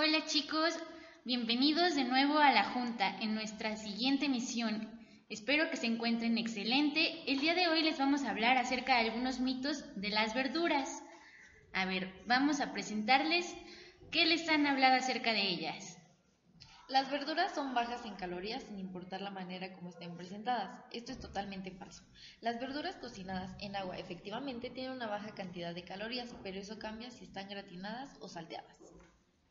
Hola chicos, bienvenidos de nuevo a la Junta en nuestra siguiente misión. Espero que se encuentren excelente. El día de hoy les vamos a hablar acerca de algunos mitos de las verduras. A ver, vamos a presentarles qué les han hablado acerca de ellas. Las verduras son bajas en calorías sin importar la manera como estén presentadas. Esto es totalmente falso. Las verduras cocinadas en agua efectivamente tienen una baja cantidad de calorías, pero eso cambia si están gratinadas o salteadas.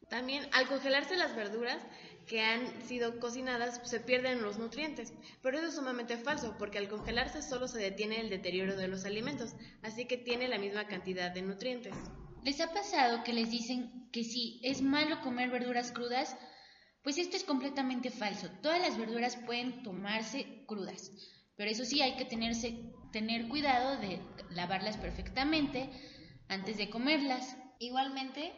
También al congelarse las verduras que han sido cocinadas se pierden los nutrientes, pero eso es sumamente falso porque al congelarse solo se detiene el deterioro de los alimentos, así que tiene la misma cantidad de nutrientes. ¿Les ha pasado que les dicen que si es malo comer verduras crudas? Pues esto es completamente falso. Todas las verduras pueden tomarse crudas, pero eso sí hay que tenerse, tener cuidado de lavarlas perfectamente antes de comerlas. Igualmente,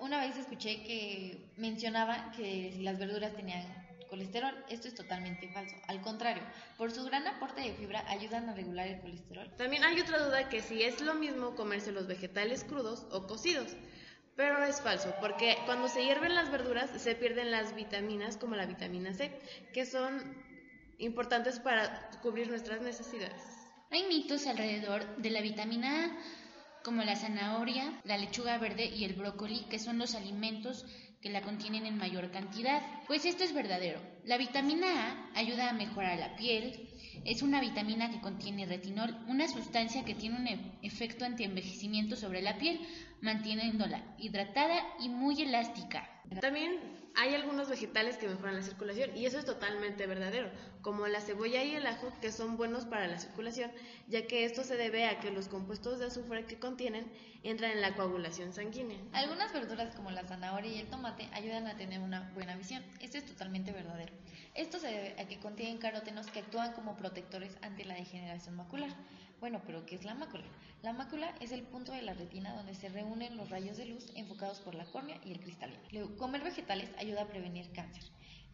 una vez escuché que mencionaba que si las verduras tenían colesterol, esto es totalmente falso. Al contrario, por su gran aporte de fibra ayudan a regular el colesterol. También hay otra duda que si es lo mismo comerse los vegetales crudos o cocidos. Pero es falso, porque cuando se hierven las verduras se pierden las vitaminas como la vitamina C, que son importantes para cubrir nuestras necesidades. Hay mitos alrededor de la vitamina A, como la zanahoria, la lechuga verde y el brócoli, que son los alimentos que la contienen en mayor cantidad. Pues esto es verdadero. La vitamina A ayuda a mejorar la piel, es una vitamina que contiene retinol, una sustancia que tiene un e- efecto antienvejecimiento sobre la piel, manteniéndola hidratada y muy elástica. También hay algunos vegetales que mejoran la circulación y eso es totalmente verdadero, como la cebolla y el ajo que son buenos para la circulación, ya que esto se debe a que los compuestos de azufre que contienen entran en la coagulación sanguínea. Algunas verduras como la zanahoria y el tomate ayudan a tener una buena visión. Esto es totalmente verdadero. Esto se debe a que contienen carótenos que actúan como protectores ante la degeneración macular. Bueno, pero ¿qué es la mácula? La mácula es el punto de la retina donde se reúnen los rayos de luz enfocados por la córnea y el cristalino. Comer vegetales ayuda a prevenir cáncer.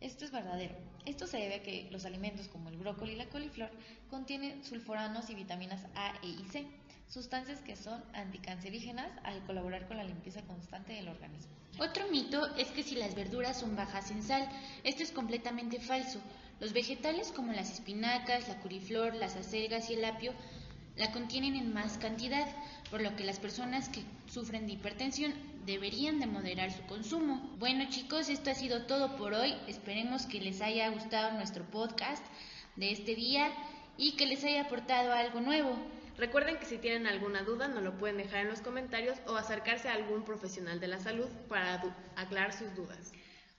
Esto es verdadero. Esto se debe a que los alimentos como el brócoli y la coliflor contienen sulforanos y vitaminas A, E y C, sustancias que son anticancerígenas al colaborar con la limpieza constante del organismo. Otro mito es que si las verduras son bajas en sal, esto es completamente falso. Los vegetales como las espinacas, la coliflor, las acelgas y el apio la contienen en más cantidad, por lo que las personas que sufren de hipertensión deberían de moderar su consumo. Bueno chicos, esto ha sido todo por hoy. Esperemos que les haya gustado nuestro podcast de este día y que les haya aportado algo nuevo. Recuerden que si tienen alguna duda nos lo pueden dejar en los comentarios o acercarse a algún profesional de la salud para aclarar sus dudas.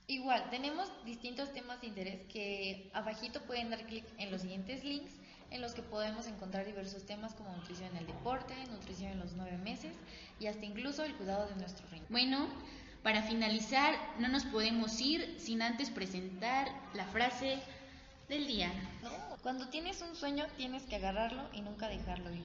Igual, tenemos distintos temas de interés que abajito pueden dar clic en los siguientes links en los que podemos encontrar diversos temas como nutrición en el deporte, nutrición en los nueve meses y hasta incluso el cuidado de nuestro riñón. Bueno, para finalizar, no nos podemos ir sin antes presentar la frase del día. Cuando tienes un sueño tienes que agarrarlo y nunca dejarlo ir.